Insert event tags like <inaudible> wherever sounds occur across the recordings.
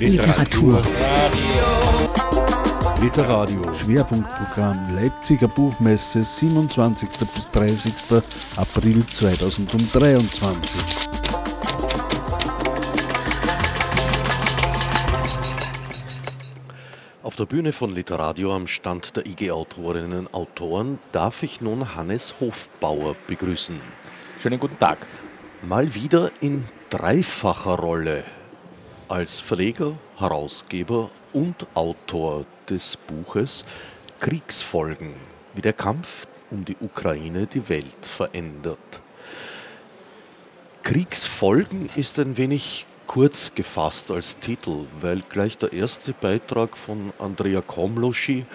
Literatur. Literadio. Schwerpunktprogramm Leipziger Buchmesse 27. bis 30. April 2023. Auf der Bühne von Literadio am Stand der IG Autorinnen und Autoren darf ich nun Hannes Hofbauer begrüßen. Schönen guten Tag. Mal wieder in dreifacher Rolle als Verleger, Herausgeber und Autor des Buches Kriegsfolgen, wie der Kampf um die Ukraine die Welt verändert. Kriegsfolgen ist ein wenig kurz gefasst als Titel, weil gleich der erste Beitrag von Andrea Komloschi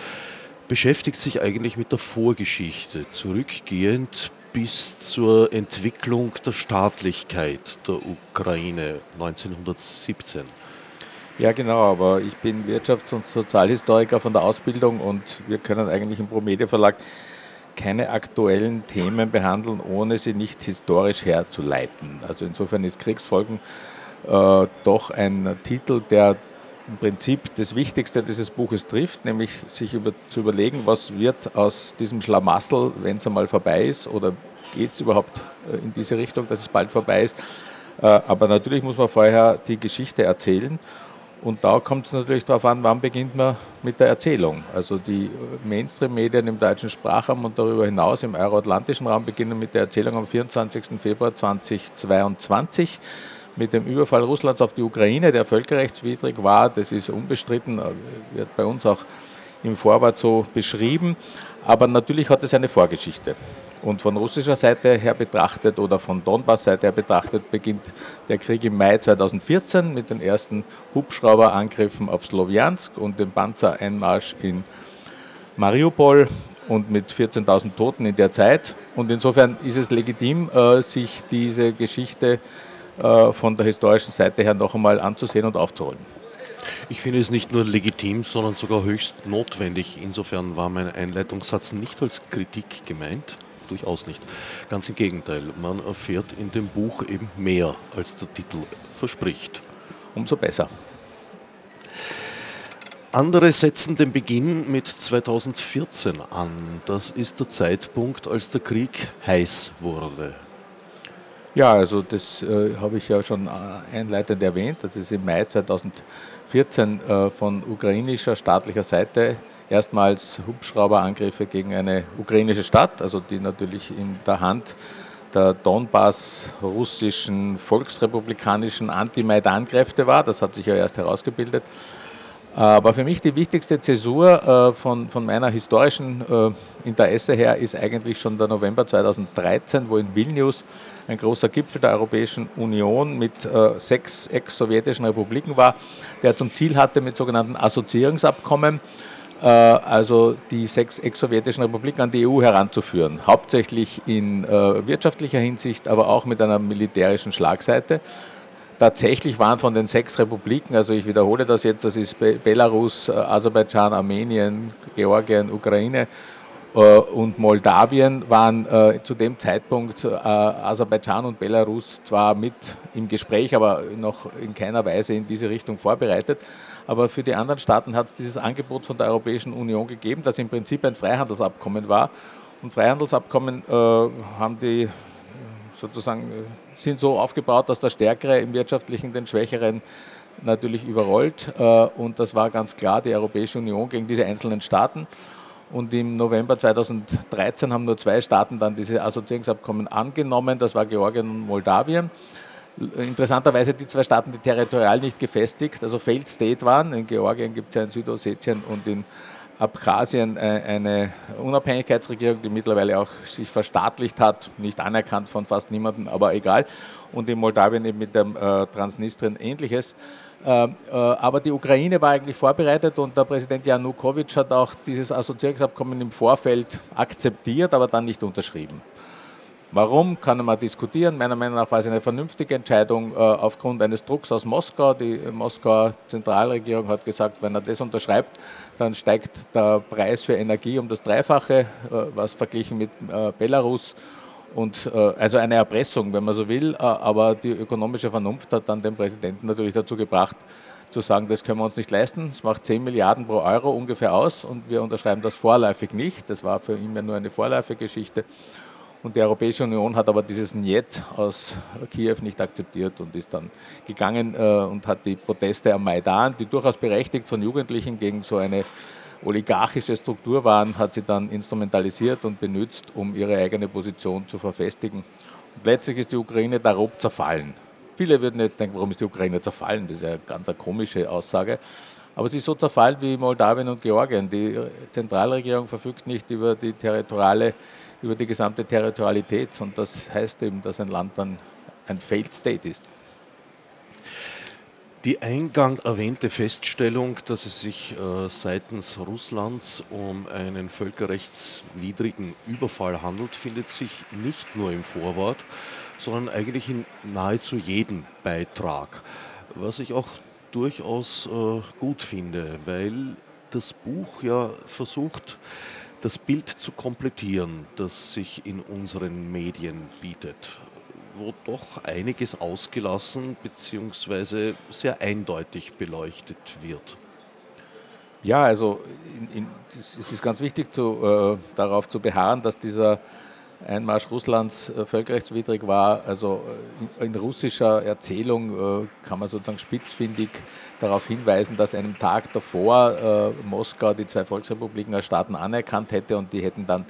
beschäftigt sich eigentlich mit der Vorgeschichte, zurückgehend bis zur Entwicklung der Staatlichkeit der Ukraine 1917. Ja, genau, aber ich bin Wirtschafts- und Sozialhistoriker von der Ausbildung und wir können eigentlich im Promedia Verlag keine aktuellen Themen behandeln, ohne sie nicht historisch herzuleiten. Also insofern ist Kriegsfolgen äh, doch ein Titel, der im Prinzip das Wichtigste dieses Buches trifft, nämlich sich über, zu überlegen, was wird aus diesem Schlamassel, wenn es einmal vorbei ist, oder geht es überhaupt äh, in diese Richtung, dass es bald vorbei ist. Äh, aber natürlich muss man vorher die Geschichte erzählen. Und da kommt es natürlich darauf an, wann beginnt man mit der Erzählung. Also die Mainstream-Medien im deutschen Sprachraum und darüber hinaus im euroatlantischen Raum beginnen mit der Erzählung am 24. Februar 2022 mit dem Überfall Russlands auf die Ukraine, der völkerrechtswidrig war. Das ist unbestritten, äh, wird bei uns auch im Vorwort so beschrieben. Aber natürlich hat es eine Vorgeschichte. Und von russischer Seite her betrachtet oder von Donbass-Seite her betrachtet beginnt der Krieg im Mai 2014 mit den ersten Hubschrauberangriffen auf Slowiansk und dem Panzereinmarsch in Mariupol und mit 14.000 Toten in der Zeit. Und insofern ist es legitim, äh, sich diese Geschichte von der historischen Seite her noch einmal anzusehen und aufzuholen. Ich finde es nicht nur legitim, sondern sogar höchst notwendig. Insofern war mein Einleitungssatz nicht als Kritik gemeint, durchaus nicht. Ganz im Gegenteil, man erfährt in dem Buch eben mehr, als der Titel verspricht. Umso besser. Andere setzen den Beginn mit 2014 an. Das ist der Zeitpunkt, als der Krieg heiß wurde. Ja, also das äh, habe ich ja schon äh, einleitend erwähnt. Das ist im Mai 2014 äh, von ukrainischer staatlicher Seite erstmals Hubschrauberangriffe gegen eine ukrainische Stadt, also die natürlich in der Hand der Donbass russischen volksrepublikanischen Anti-Maidan-Kräfte war. Das hat sich ja erst herausgebildet. Aber für mich die wichtigste Zäsur äh, von, von meiner historischen äh, Interesse her ist eigentlich schon der November 2013, wo in Vilnius ein großer Gipfel der Europäischen Union mit äh, sechs ex-sowjetischen Republiken war, der zum Ziel hatte, mit sogenannten Assoziierungsabkommen äh, also die sechs ex-sowjetischen Republiken an die EU heranzuführen, hauptsächlich in äh, wirtschaftlicher Hinsicht, aber auch mit einer militärischen Schlagseite. Tatsächlich waren von den sechs Republiken, also ich wiederhole das jetzt, das ist Belarus, Aserbaidschan, Armenien, Georgien, Ukraine und Moldawien waren äh, zu dem Zeitpunkt äh, Aserbaidschan und Belarus zwar mit im Gespräch, aber noch in keiner Weise in diese Richtung vorbereitet. Aber für die anderen Staaten hat es dieses Angebot von der Europäischen Union gegeben, das im Prinzip ein Freihandelsabkommen war. Und Freihandelsabkommen äh, haben die sozusagen äh, sind so aufgebaut, dass der Stärkere im Wirtschaftlichen den Schwächeren natürlich überrollt. Äh, und das war ganz klar die Europäische Union gegen diese einzelnen Staaten. Und im November 2013 haben nur zwei Staaten dann diese Assoziierungsabkommen angenommen. Das war Georgien und Moldawien interessanterweise die zwei Staaten, die territorial nicht gefestigt, also Failed State waren. In Georgien gibt es ja in Südossetien und in Abkhazien äh, eine Unabhängigkeitsregierung, die mittlerweile auch sich verstaatlicht hat, nicht anerkannt von fast niemandem, aber egal. Und in Moldawien eben mit dem äh, Transnistrien ähnliches. Äh, äh, aber die Ukraine war eigentlich vorbereitet und der Präsident Janukowitsch hat auch dieses Assoziierungsabkommen im Vorfeld akzeptiert, aber dann nicht unterschrieben. Warum, kann man diskutieren. Meiner Meinung nach war es eine vernünftige Entscheidung äh, aufgrund eines Drucks aus Moskau. Die Moskauer Zentralregierung hat gesagt, wenn er das unterschreibt, dann steigt der Preis für Energie um das Dreifache, äh, was verglichen mit Belarus. Und äh, also eine Erpressung, wenn man so will, äh, aber die ökonomische Vernunft hat dann den Präsidenten natürlich dazu gebracht, zu sagen, das können wir uns nicht leisten, es macht 10 Milliarden pro Euro ungefähr aus und wir unterschreiben das vorläufig nicht. Das war für ihn ja nur eine Vorläufige-Geschichte. Und die Europäische Union hat aber dieses Njet aus Kiew nicht akzeptiert und ist dann gegangen äh, und hat die Proteste am Maidan, die durchaus berechtigt von Jugendlichen gegen so eine oligarchische Struktur waren, hat sie dann instrumentalisiert und benutzt, um ihre eigene Position zu verfestigen. Und letztlich ist die Ukraine darob zerfallen. Viele würden jetzt denken, warum ist die Ukraine zerfallen? Das ist ja eine ganz eine komische Aussage. Aber sie ist so zerfallen wie Moldawien und Georgien. Die Zentralregierung verfügt nicht über die territoriale, über die gesamte Territorialität. Und das heißt eben, dass ein Land dann ein Failed State ist. Die eingang erwähnte Feststellung, dass es sich äh, seitens Russlands um einen völkerrechtswidrigen Überfall handelt, findet sich nicht nur im Vorwort, sondern eigentlich in nahezu jedem Beitrag. Was ich auch durchaus äh, gut finde, weil das Buch ja versucht, das Bild zu komplettieren, das sich in unseren Medien bietet wo doch einiges ausgelassen bzw. sehr eindeutig beleuchtet wird. Ja, also in, in, es ist ganz wichtig, zu, äh, darauf zu beharren, dass dieser Einmarsch Russlands äh, völkerrechtswidrig war. Also äh, in, in russischer Erzählung äh, kann man sozusagen spitzfindig darauf hinweisen, dass einen Tag davor äh, Moskau die zwei Volksrepubliken als Staaten anerkannt hätte und die hätten dann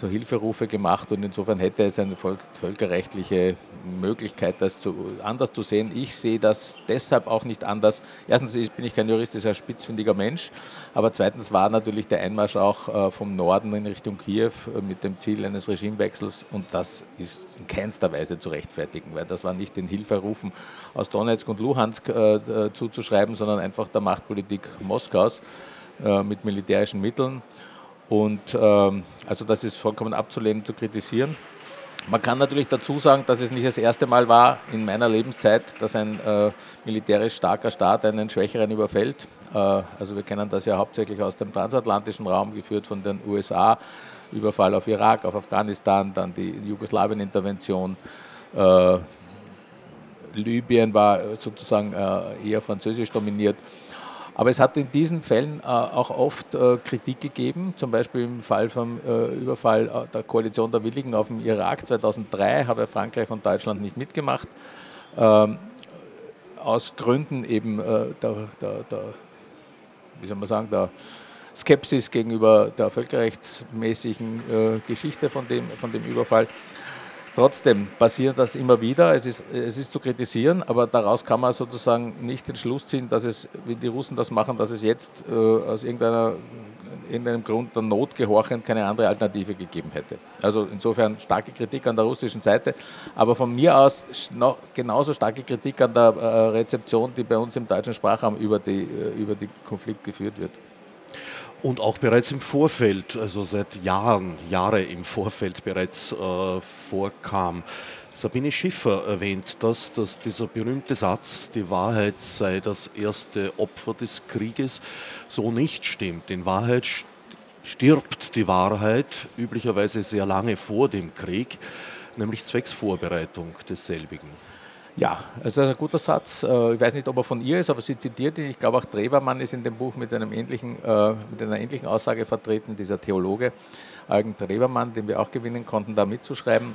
so Hilferufe gemacht und insofern hätte es eine völkerrechtliche Möglichkeit, das zu, anders zu sehen. Ich sehe das deshalb auch nicht anders. Erstens bin ich kein Jurist, ist ein spitzfindiger Mensch, aber zweitens war natürlich der Einmarsch auch äh, vom Norden in Richtung Kiew äh, mit dem Ziel eines Regimewechsels und das ist in keinster Weise zu rechtfertigen, weil das war nicht den Hilferufen aus Donetsk und Luhansk äh, zuzuschreiben, sondern einfach der Machtpolitik Moskaus mit militärischen Mitteln. Und ähm, also das ist vollkommen abzulehnen, zu kritisieren. Man kann natürlich dazu sagen, dass es nicht das erste Mal war in meiner Lebenszeit, dass ein äh, militärisch starker Staat einen schwächeren überfällt. Äh, also wir kennen das ja hauptsächlich aus dem transatlantischen Raum, geführt von den USA. Überfall auf Irak, auf Afghanistan, dann die Jugoslawien-Intervention. Äh, Libyen war sozusagen äh, eher französisch dominiert. Aber es hat in diesen Fällen äh, auch oft äh, Kritik gegeben, zum Beispiel im Fall vom äh, Überfall der Koalition der Willigen auf den Irak 2003 habe Frankreich und Deutschland nicht mitgemacht. Ähm, aus Gründen eben der, der, der, wie soll man sagen, der Skepsis gegenüber der völkerrechtsmäßigen Geschichte von dem, von dem Überfall. Trotzdem passiert das immer wieder. Es ist, es ist zu kritisieren, aber daraus kann man sozusagen nicht den Schluss ziehen, dass es, wie die Russen das machen, dass es jetzt äh, aus irgendeiner, irgendeinem Grund der Not gehorchend keine andere Alternative gegeben hätte. Also insofern starke Kritik an der russischen Seite, aber von mir aus noch genauso starke Kritik an der äh, Rezeption, die bei uns im deutschen Sprachraum über die, äh, über die Konflikt geführt wird. Und auch bereits im Vorfeld, also seit Jahren, Jahre im Vorfeld bereits äh, vorkam. Sabine Schiffer erwähnt das, dass dieser berühmte Satz, die Wahrheit sei das erste Opfer des Krieges, so nicht stimmt. In Wahrheit stirbt die Wahrheit üblicherweise sehr lange vor dem Krieg, nämlich zwecks Vorbereitung desselbigen. Ja, also das ist ein guter Satz. Äh, ich weiß nicht, ob er von ihr ist, aber sie zitiert ihn. Ich glaube, auch Drewermann ist in dem Buch mit, einem ähnlichen, äh, mit einer ähnlichen Aussage vertreten, dieser Theologe Eugen Drewermann, den wir auch gewinnen konnten, da mitzuschreiben.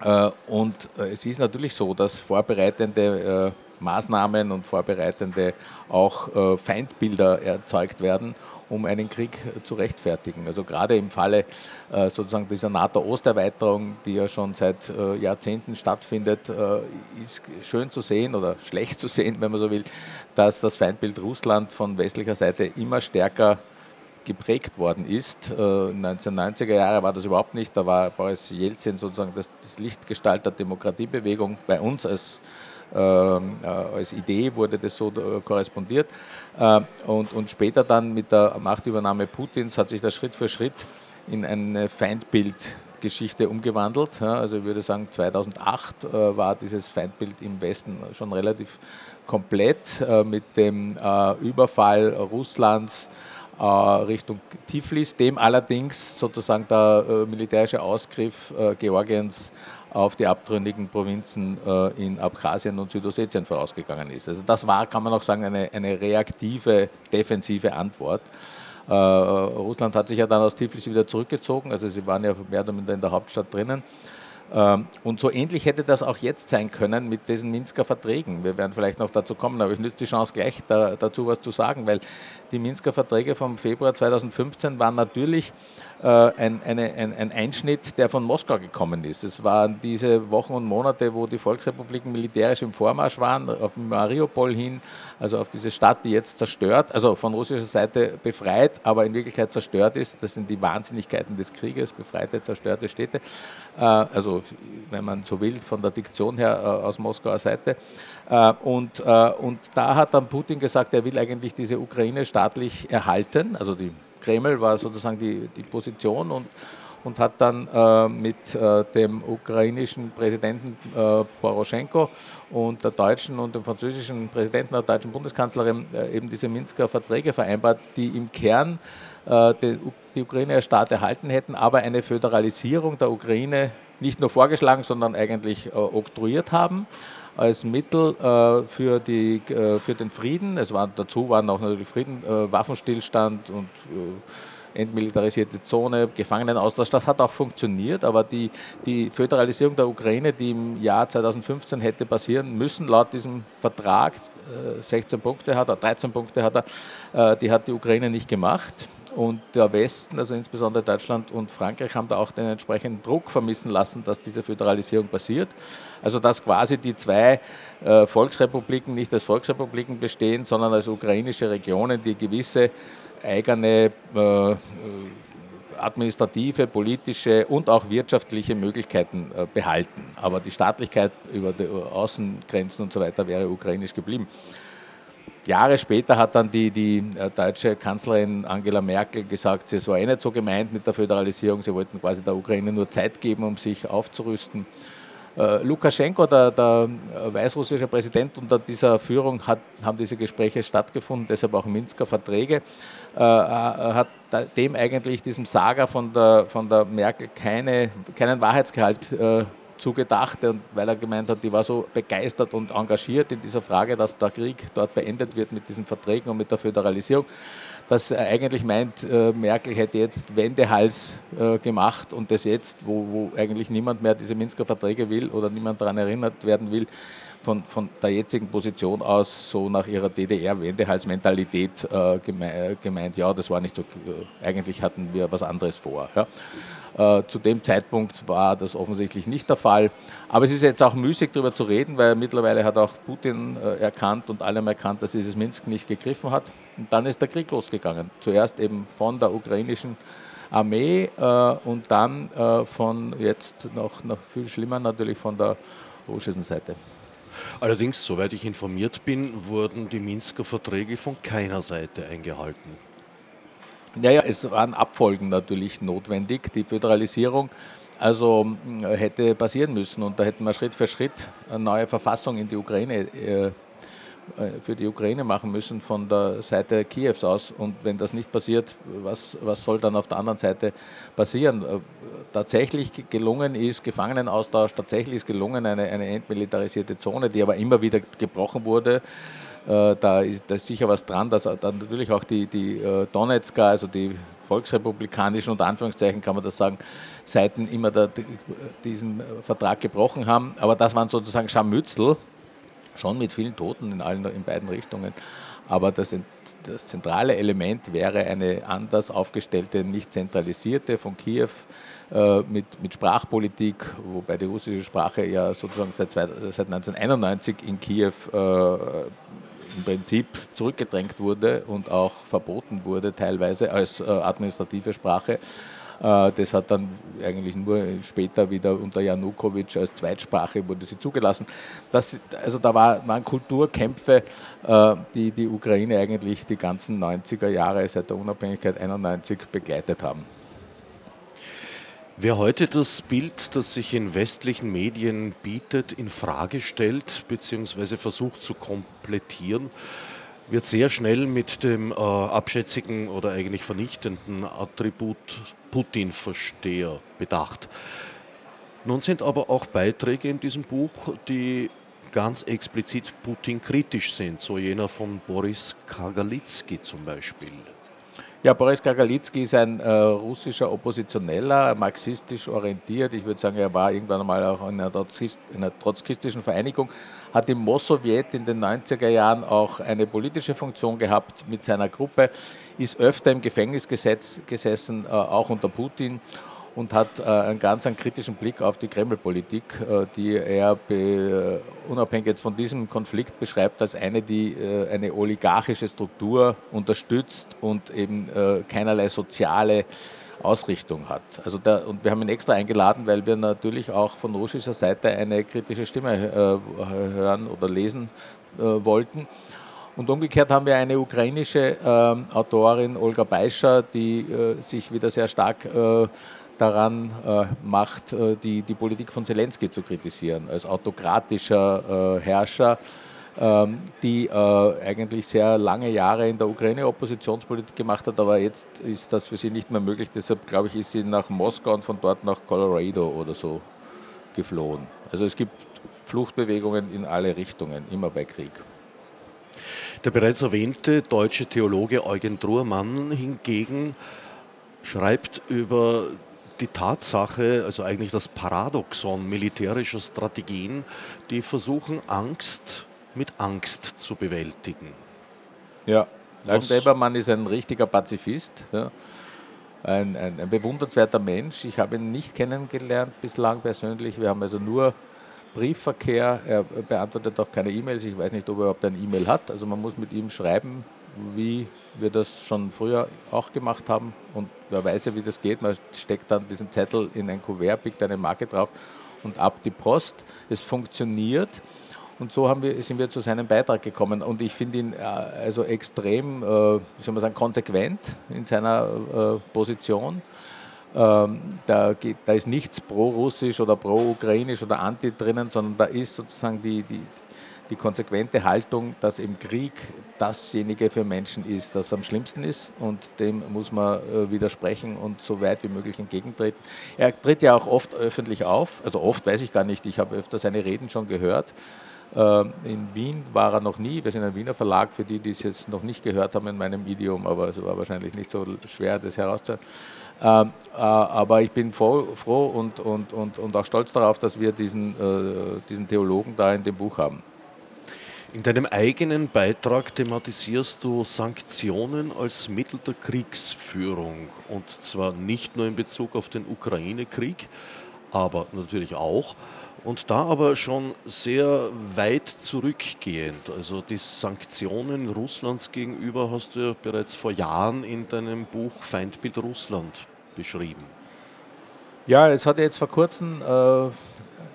Äh, und es ist natürlich so, dass vorbereitende Maßnahmen und vorbereitende auch Feindbilder erzeugt werden um einen Krieg zu rechtfertigen. Also gerade im Falle äh, sozusagen dieser NATO-Osterweiterung, die ja schon seit äh, Jahrzehnten stattfindet, äh, ist schön zu sehen oder schlecht zu sehen, wenn man so will, dass das Feindbild Russland von westlicher Seite immer stärker geprägt worden ist. 1990er Jahre war das überhaupt nicht. Da war Boris Jelzin sozusagen das, das Lichtgestalt der Demokratiebewegung bei uns als äh, als Idee wurde das so äh, korrespondiert. Äh, und, und später dann mit der Machtübernahme Putins hat sich das Schritt für Schritt in eine Feindbildgeschichte umgewandelt. Also ich würde sagen, 2008 war dieses Feindbild im Westen schon relativ komplett mit dem Überfall Russlands Richtung Tiflis, dem allerdings sozusagen der militärische Ausgriff Georgiens auf die abtrünnigen Provinzen äh, in Abkhazien und Südossetien vorausgegangen ist. Also das war, kann man auch sagen, eine, eine reaktive, defensive Antwort. Äh, Russland hat sich ja dann aus Tiflis wieder zurückgezogen, also sie waren ja mehr oder minder in der Hauptstadt drinnen. Ähm, und so ähnlich hätte das auch jetzt sein können mit diesen Minsker Verträgen. Wir werden vielleicht noch dazu kommen, aber ich nütze die Chance gleich da, dazu was zu sagen, weil die Minsker Verträge vom Februar 2015 waren natürlich ein, eine, ein, ein, Einschnitt, der von Moskau gekommen ist. Es waren diese Wochen und Monate, wo die Volksrepubliken militärisch im Vormarsch waren, auf Mariupol hin, also auf diese Stadt, die jetzt zerstört, also von russischer Seite befreit, aber in Wirklichkeit zerstört ist. Das sind die Wahnsinnigkeiten des Krieges, befreite, zerstörte Städte. Äh, also, wenn man so will, von der Diktion her äh, aus Moskauer Seite. Äh, und, und da hat dann Putin gesagt, er will eigentlich diese Ukraine staatlich erhalten. Also die Kreml war sozusagen die, die Position und, und hat dann äh, mit äh, dem ukrainischen Präsidenten äh, Poroschenko und der deutschen und dem französischen Präsidenten, der deutschen Bundeskanzlerin eben diese Minsker Verträge vereinbart, die im Kern die, die Ukraine als Staat erhalten hätten, aber eine Föderalisierung der Ukraine nicht nur vorgeschlagen, sondern eigentlich oktroyiert haben als Mittel äh, für, die, äh, für den Frieden. Es waren, dazu waren auch natürlich Frieden, äh, Waffenstillstand und äh, entmilitarisierte Zone, Gefangenenaustausch. Das hat auch funktioniert, aber die, die Föderalisierung der Ukraine, die im Jahr 2015 hätte passieren müssen, laut diesem Vertrag, 16 äh, Punkte hat er, 13 Punkte hat er, äh, die hat die Ukraine nicht gemacht. Und der Westen, also insbesondere Deutschland und Frankreich, haben da auch den entsprechenden Druck vermissen lassen, dass diese Föderalisierung passiert. Also dass quasi die zwei äh, Volksrepubliken nicht als Volksrepubliken bestehen, sondern als ukrainische Regionen, die gewisse eigene äh, administrative, politische und auch wirtschaftliche Möglichkeiten äh, behalten. Aber die Staatlichkeit über die Außengrenzen und so weiter wäre ukrainisch geblieben. Jahre später hat dann die, die äh, deutsche Kanzlerin Angela Merkel gesagt, sie war eh nicht so gemeint mit der Föderalisierung, sie wollten quasi der Ukraine nur Zeit geben, um sich aufzurüsten. Äh, Lukaschenko, der, der äh, weißrussische Präsident unter dieser Führung, hat, haben diese Gespräche stattgefunden, deshalb auch Minsker Verträge, äh, hat dem eigentlich diesem Saga von der, von der Merkel keine, keinen Wahrheitsgehalt äh, zugedacht und weil er gemeint hat, die war so begeistert und engagiert in dieser Frage, dass der Krieg dort beendet wird mit diesen Verträgen und mit der Föderalisierung, dass er eigentlich meint, äh, Merkel hätte jetzt Wendehals äh, gemacht und das jetzt, wo, wo eigentlich niemand mehr diese Minsker Verträge will oder niemand daran erinnert werden will, von, von, der jetzigen Position aus so nach ihrer DDR-Wendehalsmentalität äh, gemeint, ja, das war nicht so, äh, eigentlich hatten wir was anderes vor. Ja. Äh, zu dem Zeitpunkt war das offensichtlich nicht der Fall. Aber es ist jetzt auch müßig darüber zu reden, weil mittlerweile hat auch Putin äh, erkannt und allem erkannt, dass dieses Minsk nicht gegriffen hat. Und dann ist der Krieg losgegangen. Zuerst eben von der ukrainischen Armee äh, und dann äh, von jetzt noch, noch viel schlimmer natürlich von der russischen Seite. Allerdings, soweit ich informiert bin, wurden die Minsker Verträge von keiner Seite eingehalten. Naja, es waren Abfolgen natürlich notwendig. Die Föderalisierung also hätte passieren müssen und da hätten wir Schritt für Schritt eine neue Verfassung in die Ukraine äh, für die Ukraine machen müssen von der Seite Kiews aus. Und wenn das nicht passiert, was, was soll dann auf der anderen Seite passieren? Äh, tatsächlich gelungen ist Gefangenenaustausch, tatsächlich ist gelungen eine, eine entmilitarisierte Zone, die aber immer wieder gebrochen wurde. Äh, da, ist, da ist sicher was dran, dass dann natürlich auch die, die äh, Donetsker, also die volksrepublikanischen, unter Anführungszeichen kann man das sagen, Seiten immer da, diesen Vertrag gebrochen haben. Aber das waren sozusagen Scharmützel, schon mit vielen Toten in, allen, in beiden Richtungen. Aber das, das, zentrale Element wäre eine anders aufgestellte, nicht zentralisierte von Kiew äh, mit, mit Sprachpolitik, wobei die russische Sprache ja sozusagen seit, seit 1991 in Kiew äh, im Prinzip zurückgedrängt wurde und auch verboten wurde, teilweise als äh, administrative Sprache. Äh, das hat dann eigentlich nur später wieder unter Janukowitsch als Zweitsprache wurde sie zugelassen. Das, also da war, waren Kulturkämpfe, äh, die die Ukraine eigentlich die ganzen 90er Jahre seit der Unabhängigkeit 91 begleitet haben. Wer heute das Bild, das sich in westlichen Medien bietet, in Frage stellt bzw. versucht zu komplettieren, wird sehr schnell mit dem äh, abschätzigen oder eigentlich vernichtenden Attribut Putin-Versteher bedacht. Nun sind aber auch Beiträge in diesem Buch, die ganz explizit Putin kritisch sind, so jener von Boris Kagalitzki zum Beispiel. Ja, Boris Kagalitzki ist ein äh, russischer Oppositioneller, marxistisch orientiert. Ich würde sagen, er war irgendwann einmal auch in einer, Trotzkist, in einer trotzkistischen Vereinigung, hat im Mossowjet in den 90er Jahren auch eine politische Funktion gehabt mit seiner Gruppe, ist öfter im Gefängnis gesessen, äh, auch unter Putin und hat äh, einen ganz einen kritischen Blick auf die Kreml-Politik, äh, die er unabhängig jetzt von diesem Konflikt beschreibt als eine, die eine oligarchische Struktur unterstützt und eben keinerlei soziale Ausrichtung hat. Also der, und wir haben ihn extra eingeladen, weil wir natürlich auch von russischer Seite eine kritische Stimme äh, hören oder lesen wollten. Und umgekehrt haben wir eine ukrainische äh, Autorin, Olga Beischer, die äh, sich wieder sehr stark äh, daran äh, macht, äh, die, die Politik von Zelensky zu kritisieren, als autokratischer äh, Herrscher, die äh, eigentlich sehr lange Jahre in der Ukraine Oppositionspolitik gemacht hat, aber jetzt ist das für sie nicht mehr möglich. Deshalb, glaube ich, ist sie nach Moskau und von dort nach Colorado oder so geflohen. Also es gibt Fluchtbewegungen in alle Richtungen, immer bei Krieg. Der bereits erwähnte deutsche Theologe Eugen Druhrmann hingegen schreibt über die Tatsache, also eigentlich das Paradoxon militärischer Strategien, die versuchen, Angst mit Angst zu bewältigen. Ja, Eugen Debermann ist ein richtiger Pazifist. Ja. Ein, ein, ein, bewundernswerter Mensch. Ich habe ihn nicht kennengelernt bislang persönlich. Wir haben also nur Briefverkehr. Er beantwortet auch keine E-Mails. Ich weiß nicht, ob er überhaupt eine E-Mail hat. Also man muss mit ihm schreiben, wie wir das schon früher auch gemacht haben. Und wer weiß ja, wie das geht. Man steckt dann diesen Zettel in ein Kuvert, pickt eine Marke drauf und ab die Post. Es funktioniert. Und so haben wir, sind wir zu seinem Beitrag gekommen. Und ich finde ihn äh, also extrem, äh, wie soll man sagen, konsequent in seiner äh, Position. Ähm, da, da, ist nichts pro-russisch oder pro-ukrainisch oder anti drinnen, sondern da ist sozusagen die, die, die konsequente Haltung, dass im Krieg dasjenige für Menschen ist, das am schlimmsten ist und dem muss man äh, widersprechen und so weit wie möglich entgegentreten. Er tritt ja auch oft öffentlich auf, also oft weiß ich gar nicht, ich habe öfter seine Reden schon gehört. Äh, in Wien war er noch nie, wir sind ein Wiener Verlag, für die, die es jetzt noch nicht gehört haben in meinem Idiom, aber es war wahrscheinlich nicht so schwer, das herauszuhören. Ähm, äh, aber ich bin froh, froh und, und, und, und, auch stolz darauf, dass wir diesen, äh, diesen Theologen da in dem Buch haben. In deinem eigenen Beitrag thematisierst du Sanktionen als Mittel der Kriegsführung und zwar nicht nur in Bezug auf den Ukraine-Krieg, aber natürlich auch. Und da aber schon sehr weit zurückgehend. Also die Sanktionen Russlands gegenüber hast du ja bereits vor Jahren in deinem Buch Feindbild Russland beschrieben. Ja, es hat jetzt vor kurzem äh,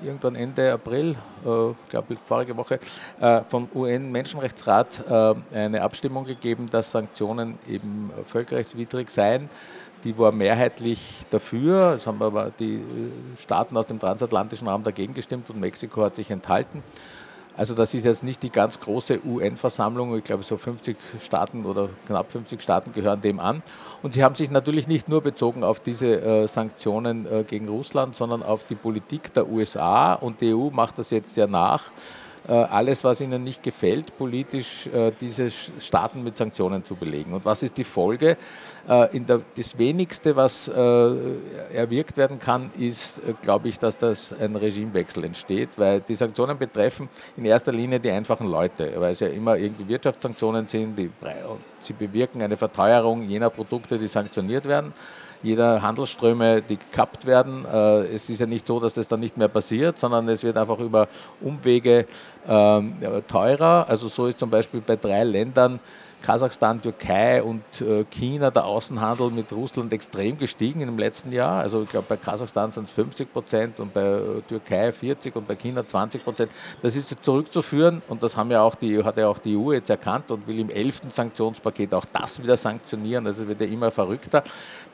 irgendwann Ende April, äh, glaube ich vorige Woche, äh, vom UN-Menschenrechtsrat äh, eine Abstimmung gegeben, dass Sanktionen eben völkerrechtswidrig seien. Die war mehrheitlich dafür, es haben aber die äh, Staaten aus dem transatlantischen Raum dagegen gestimmt und Mexiko hat sich enthalten. Also das ist jetzt nicht die ganz große UN-Versammlung, ich glaube so 50 Staaten oder knapp 50 Staaten gehören dem an. Und sie haben sich natürlich nicht nur bezogen auf diese äh, Sanktionen äh, gegen Russland, sondern auf die Politik der USA und die EU macht das jetzt ja nach. Äh, alles, was ihnen nicht gefällt, politisch äh, diese Staaten mit Sanktionen zu belegen. Und was ist die Folge? Äh, der, das Wenigste, was erwirkt werden kann, ist, glaube ich, dass das ein Regimewechsel entsteht, weil die Sanktionen betreffen in erster Linie die einfachen Leute, weil es ja immer irgendwie Wirtschaftssanktionen sind, die, sie bewirken eine Verteuerung jener Produkte, die sanktioniert werden jeder Handelsströme, die gekappt werden. Äh, es ist ja nicht so, dass das dann nicht mehr passiert, sondern es wird einfach über Umwege ähm, teurer. Also so ist zum Beispiel bei drei Ländern Kasachstan, Türkei und äh, China der Außenhandel mit Russland extrem gestiegen im letzten Jahr. Also ich glaube, bei Kasachstan sind es 50 Prozent und bei äh, Türkei 40 und bei China 20 Prozent. Das ist zurückzuführen und das haben ja auch die, hat ja auch die EU jetzt erkannt und will im 11. Sanktionspaket auch das wieder sanktionieren. Also wird ja immer verrückter.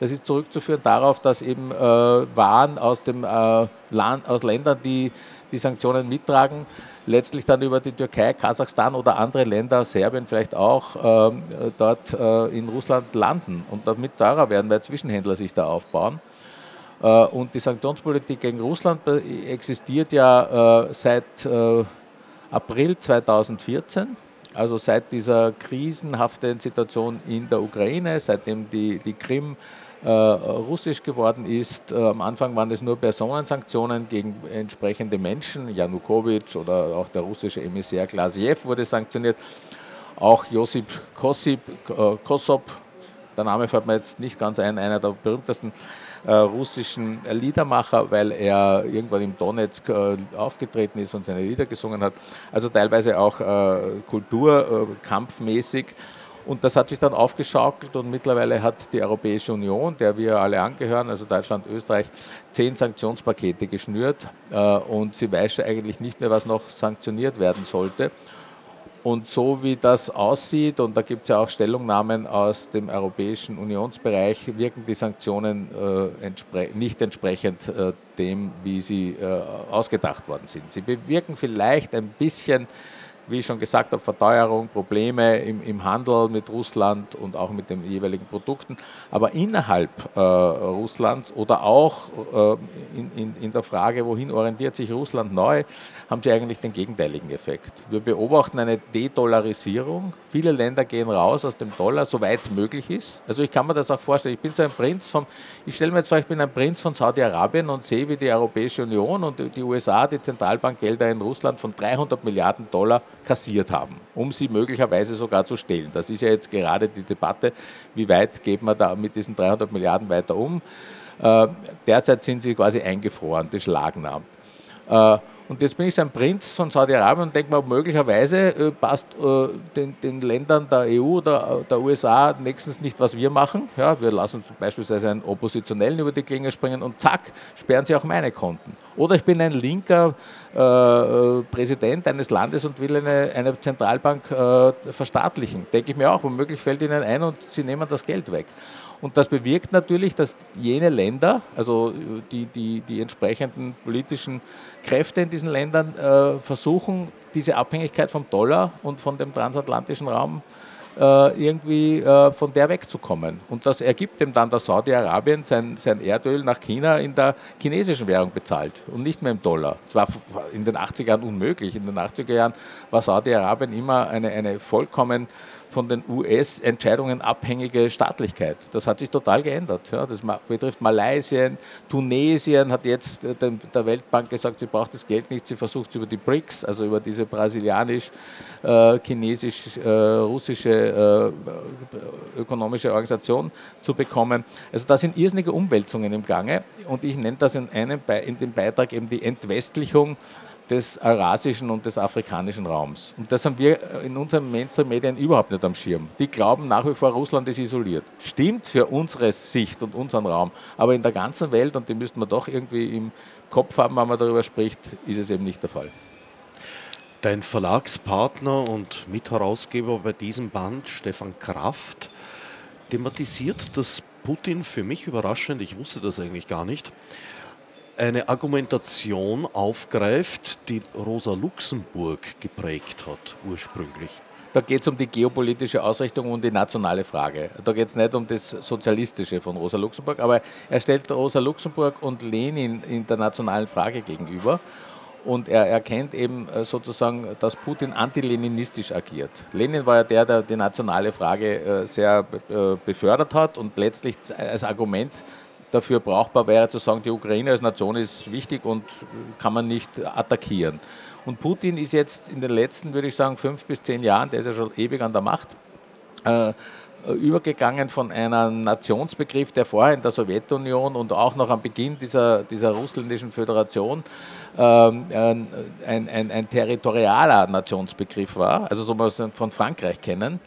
Das ist zurückzuführen darauf, dass eben äh, Waren aus, dem, äh, Land, aus Ländern, die die Sanktionen mittragen, letztlich dann über die Türkei, Kasachstan oder andere Länder, Serbien vielleicht auch, äh, dort äh, in Russland landen und damit teurer werden, weil Zwischenhändler sich da aufbauen. Und die Sanktionspolitik gegen Russland existiert ja seit April 2014 also seit dieser krisenhaften Situation in der Ukraine, seitdem die, die Krim äh, russisch geworden ist. Äh, am Anfang waren es nur Personensanktionen gegen entsprechende Menschen. Janukowitsch oder auch der russische Emissär Glasiev wurde sanktioniert. Auch Josip Kosip, äh, Kosop, der Name fällt mir jetzt nicht ganz ein, einer der berühmtesten äh, russischen Liedermacher, weil er irgendwann im Donetsk äh, aufgetreten ist und seine Lieder gesungen hat. Also teilweise auch äh, kulturkampfmäßig. Und das hat sich dann aufgeschaukelt und mittlerweile hat die Europäische Union, der wir alle angehören, also Deutschland, Österreich, zehn Sanktionspakete geschnürt und sie weiß eigentlich nicht mehr, was noch sanktioniert werden sollte. Und so wie das aussieht, und da gibt es ja auch Stellungnahmen aus dem Europäischen Unionsbereich, wirken die Sanktionen äh, entspre nicht entsprechend äh, dem, wie sie äh, ausgedacht worden sind. Sie bewirken vielleicht ein bisschen wie ich schon gesagt habe, Verteuerung, Probleme im, im, Handel mit Russland und auch mit den jeweiligen Produkten. Aber innerhalb äh, Russlands oder auch äh, in, in, in, der Frage, wohin orientiert sich Russland neu, haben sie eigentlich den gegenteiligen Effekt. Wir beobachten eine De-Dollarisierung. Viele Länder gehen raus aus dem Dollar, soweit es möglich ist. Also ich kann mir das auch vorstellen. Ich bin so ein Prinz von, ich stelle mir jetzt vor, ich bin ein Prinz von Saudi-Arabien und sehe, wie die Europäische Union und die USA die Zentralbankgelder in Russland von 300 Milliarden Dollar kassiert haben, um sie möglicherweise sogar zu stehlen. Das ist ja jetzt gerade die Debatte, wie weit geht man da mit diesen 300 Milliarden weiter um. Äh, derzeit sind sie quasi eingefroren, beschlagnahmt. Äh, und jetzt bin ich so ein Prinz von Saudi-Arabien und denke mir, möglicherweise äh, passt äh, den, den, Ländern der EU oder der USA nächstens nicht, was wir machen. Ja, wir lassen beispielsweise einen Oppositionellen über die Klinge springen und zack, sperren sie auch meine Konten. Oder ich bin ein linker äh, äh Präsident eines Landes und will eine, eine Zentralbank äh, verstaatlichen. Denke ich mir auch, womöglich fällt ihnen ein und sie nehmen das Geld weg. Und das bewirkt natürlich, dass jene Länder, also die, die, die entsprechenden politischen Kräfte in diesen Ländern äh, versuchen, diese Abhängigkeit vom Dollar und von dem transatlantischen Raum äh, irgendwie äh, von der wegzukommen. Und das ergibt dem dann, dass Saudi-Arabien sein, sein Erdöl nach China in der chinesischen Währung bezahlt und nicht mehr im Dollar. Das war in den 80er Jahren unmöglich. In den 80er Jahren war Saudi-Arabien immer eine, eine vollkommen von den US-Entscheidungen abhängige Staatlichkeit. Das hat sich total geändert. Ja. Das betrifft Malaysia, Tunesien hat jetzt äh, der Weltbank gesagt, sie braucht das Geld nicht, sie versucht es über die BRICS, also über diese brasilianisch-chinesisch-russische äh, äh, ökonomische Organisation zu bekommen. Also da sind irrsinnige Umwälzungen im Gange und ich nenne das in, einem, in dem Beitrag eben die Entwestlichung des eurasischen und des afrikanischen Raums. Und das haben wir in unseren Mainstream-Medien überhaupt nicht am Schirm. Die glauben nach wie vor, Russland ist isoliert. Stimmt für unsere Sicht und unseren Raum, aber in der ganzen Welt, und die müssten wir doch irgendwie im Kopf haben, wenn man darüber spricht, ist es eben nicht der Fall. Dein Verlagspartner und Mitherausgeber bei diesem Band, Stefan Kraft, thematisiert, dass Putin für mich überraschend, ich wusste das eigentlich gar nicht, eine Argumentation aufgreift, die Rosa Luxemburg geprägt hat ursprünglich. Da geht es um die geopolitische Ausrichtung und die nationale Frage. Da geht es nicht um das Sozialistische von Rosa Luxemburg, aber er stellt Rosa Luxemburg und Lenin in der nationalen Frage gegenüber. Und er erkennt eben äh, sozusagen, dass Putin antileninistisch agiert. Lenin war ja der, der die nationale Frage äh, sehr äh, befördert hat und letztlich als Argument dafür brauchbar wäre, zu sagen, die Ukraine als Nation ist wichtig und kann man nicht attackieren. Und Putin ist jetzt in den letzten, würde ich sagen, fünf bis zehn Jahren, der ist ja schon ewig an der Macht, äh, übergegangen von einem Nationsbegriff, der vorher in der Sowjetunion und auch noch am Beginn dieser, dieser russländischen Föderation ähm, ein, ein, ein, territorialer Nationsbegriff war, also so man es von Frankreich kennen,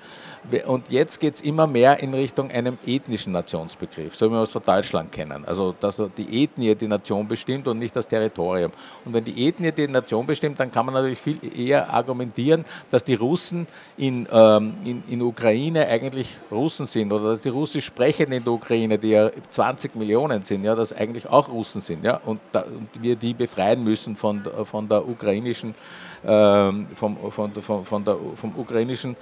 und jetzt geht es immer mehr in Richtung einem ethnischen Nationsbegriff, so wie wir es von Deutschland kennen. Also, dass die Ethnie die Nation bestimmt und nicht das Territorium. Und wenn die Ethnie die Nation bestimmt, dann kann man natürlich viel eher argumentieren, dass die Russen in, ähm, in, in Ukraine eigentlich Russen sind oder dass die Russisch Sprechenden in der Ukraine, die ja 20 Millionen sind, ja, dass eigentlich auch Russen sind. Ja, und, da, und wir die befreien müssen von, von der ukrainischen ähm, vom, von, von, von der, vom ukrainischen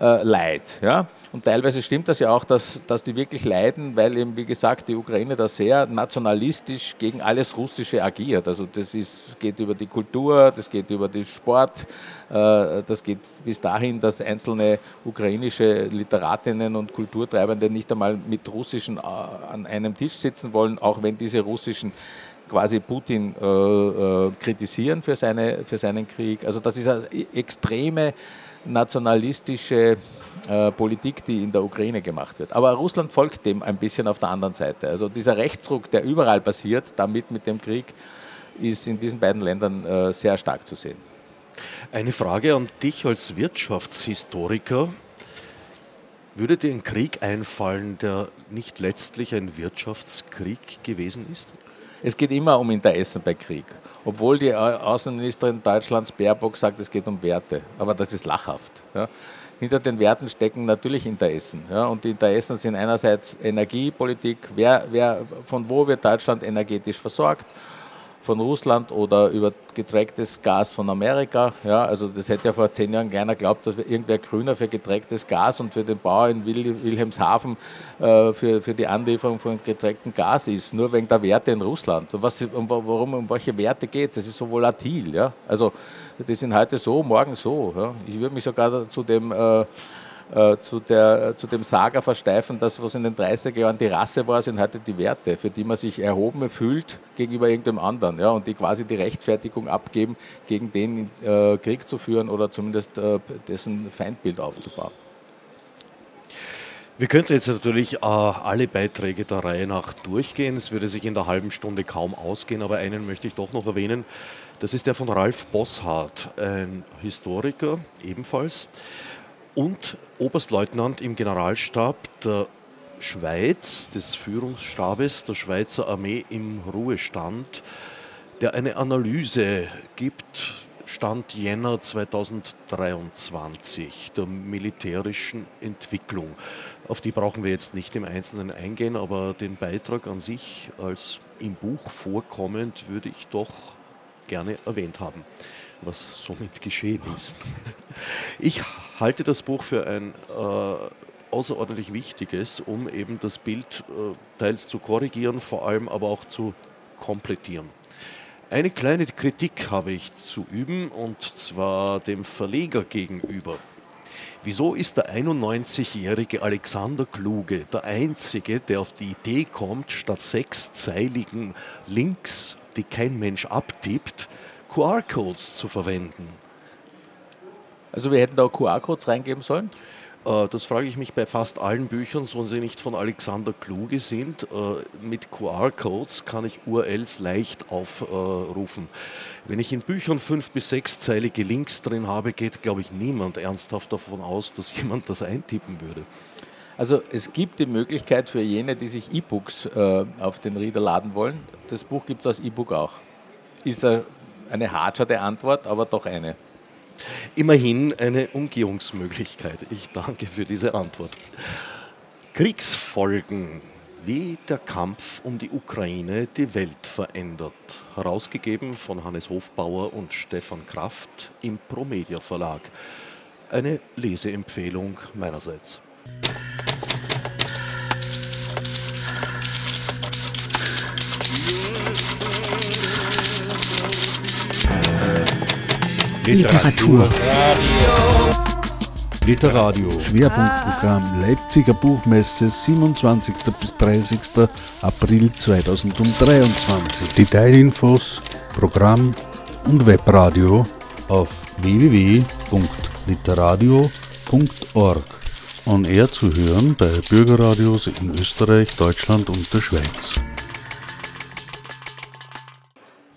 äh, Leid. Ja? Und teilweise stimmt das ja auch, dass, dass die wirklich leiden, weil eben, wie gesagt, die Ukraine da sehr nationalistisch gegen alles Russische agiert. Also das ist, geht über die Kultur, das geht über den Sport, äh, das geht bis dahin, dass einzelne ukrainische Literatinnen und Kulturtreibende nicht einmal mit Russischen äh, an einem Tisch sitzen wollen, auch wenn diese russischen quasi Putin äh, äh, kritisieren für, seine, für seinen Krieg. Also das ist eine extreme nationalistische äh, Politik, die in der Ukraine gemacht wird. Aber Russland folgt dem ein bisschen auf der anderen Seite. Also dieser Rechtsruck, der überall passiert, damit mit dem Krieg, ist in diesen beiden Ländern äh, sehr stark zu sehen. Eine Frage an dich als Wirtschaftshistoriker. Würde dir ein Krieg einfallen, der nicht letztlich ein Wirtschaftskrieg gewesen ist? Es geht immer um Interessen bei Krieg. Obwohl die Außenministerin Deutschlands Baerbock sagt, es geht um Werte. Aber das ist lachhaft. Ja. Hinter den Werten stecken natürlich Interessen. Ja. Und die Interessen sind einerseits Energiepolitik, wer, wer, von wo wird Deutschland energetisch versorgt von Russland oder über getracktes Gas von Amerika. Ja, also das hätte ja vor zehn Jahren keiner glaubt, dass irgendwer Grüner für getracktes Gas und für den Bauer in Wilhelmshaven äh, für, für die Anlieferung von getracktem Gas ist, nur wegen der Werte in Russland. Und was, um, warum, um welche Werte geht es? Das ist so volatil. Ja? Also die sind heute so, morgen so. Ja? Ich würde mich sogar zu dem äh, äh, zu, der, zu dem Saga versteifen, dass was in den 30er Jahren die Rasse war, sind heute die Werte, für die man sich erhoben fühlt gegenüber irgendeinem anderen ja, und die quasi die Rechtfertigung abgeben, gegen den äh, Krieg zu führen oder zumindest äh, dessen Feindbild aufzubauen. Wir könnten jetzt natürlich äh, alle Beiträge der Reihe nach durchgehen. Es würde sich in der halben Stunde kaum ausgehen, aber einen möchte ich doch noch erwähnen. Das ist der von Ralf Bosshardt, ein Historiker ebenfalls und Oberstleutnant im Generalstab der Schweiz, des Führungsstabes der Schweizer Armee im Ruhestand, der eine Analyse gibt, Stand Jänner 2023, der militärischen Entwicklung. Auf die brauchen wir jetzt nicht im Einzelnen eingehen, aber den Beitrag an sich als im Buch vorkommend würde ich doch gerne erwähnt haben, was somit geschehen ist. Ich halte das Buch für ein äh, außerordentlich wichtiges, um eben das Bild äh, teils zu korrigieren, vor allem aber auch zu komplettieren. Eine kleine Kritik habe ich zu üben und zwar dem Verleger gegenüber. Wieso ist der 91-jährige Alexander Kluge der Einzige, der auf die Idee kommt, statt sechszeiligen Links, die kein Mensch abtippt, QR-Codes zu verwenden? Also wir hätten da QR-Codes reingeben sollen? Äh, das frage ich mich bei fast allen Büchern, so sie nicht von Alexander Kluge sind. Äh, mit QR-Codes kann ich URLs leicht aufrufen. Wenn ich in Büchern fünf- bis sechszeilige Links drin habe, geht, glaube ich, niemand ernsthaft davon aus, dass <laughs> jemand das eintippen würde. Also es gibt die Möglichkeit für jene, die sich E-Books äh, auf den Reader laden wollen. Das Buch gibt es als E-Book auch. Ist eine harte Antwort, aber doch eine. Immerhin eine Umgehungsmöglichkeit. Ich danke für diese Antwort. Kriegsfolgen, wie der Kampf um die Ukraine die Welt verändert. Herausgegeben von Hannes Hofbauer und Stefan Kraft im Promedia Verlag. Eine Leseempfehlung meinerseits. Literatur. Literadio. Schwerpunktprogramm Leipziger Buchmesse 27. bis 30. April 2023. Detailinfos, Programm und Webradio auf www.literadio.org. On Air zu hören bei Bürgerradios in Österreich, Deutschland und der Schweiz.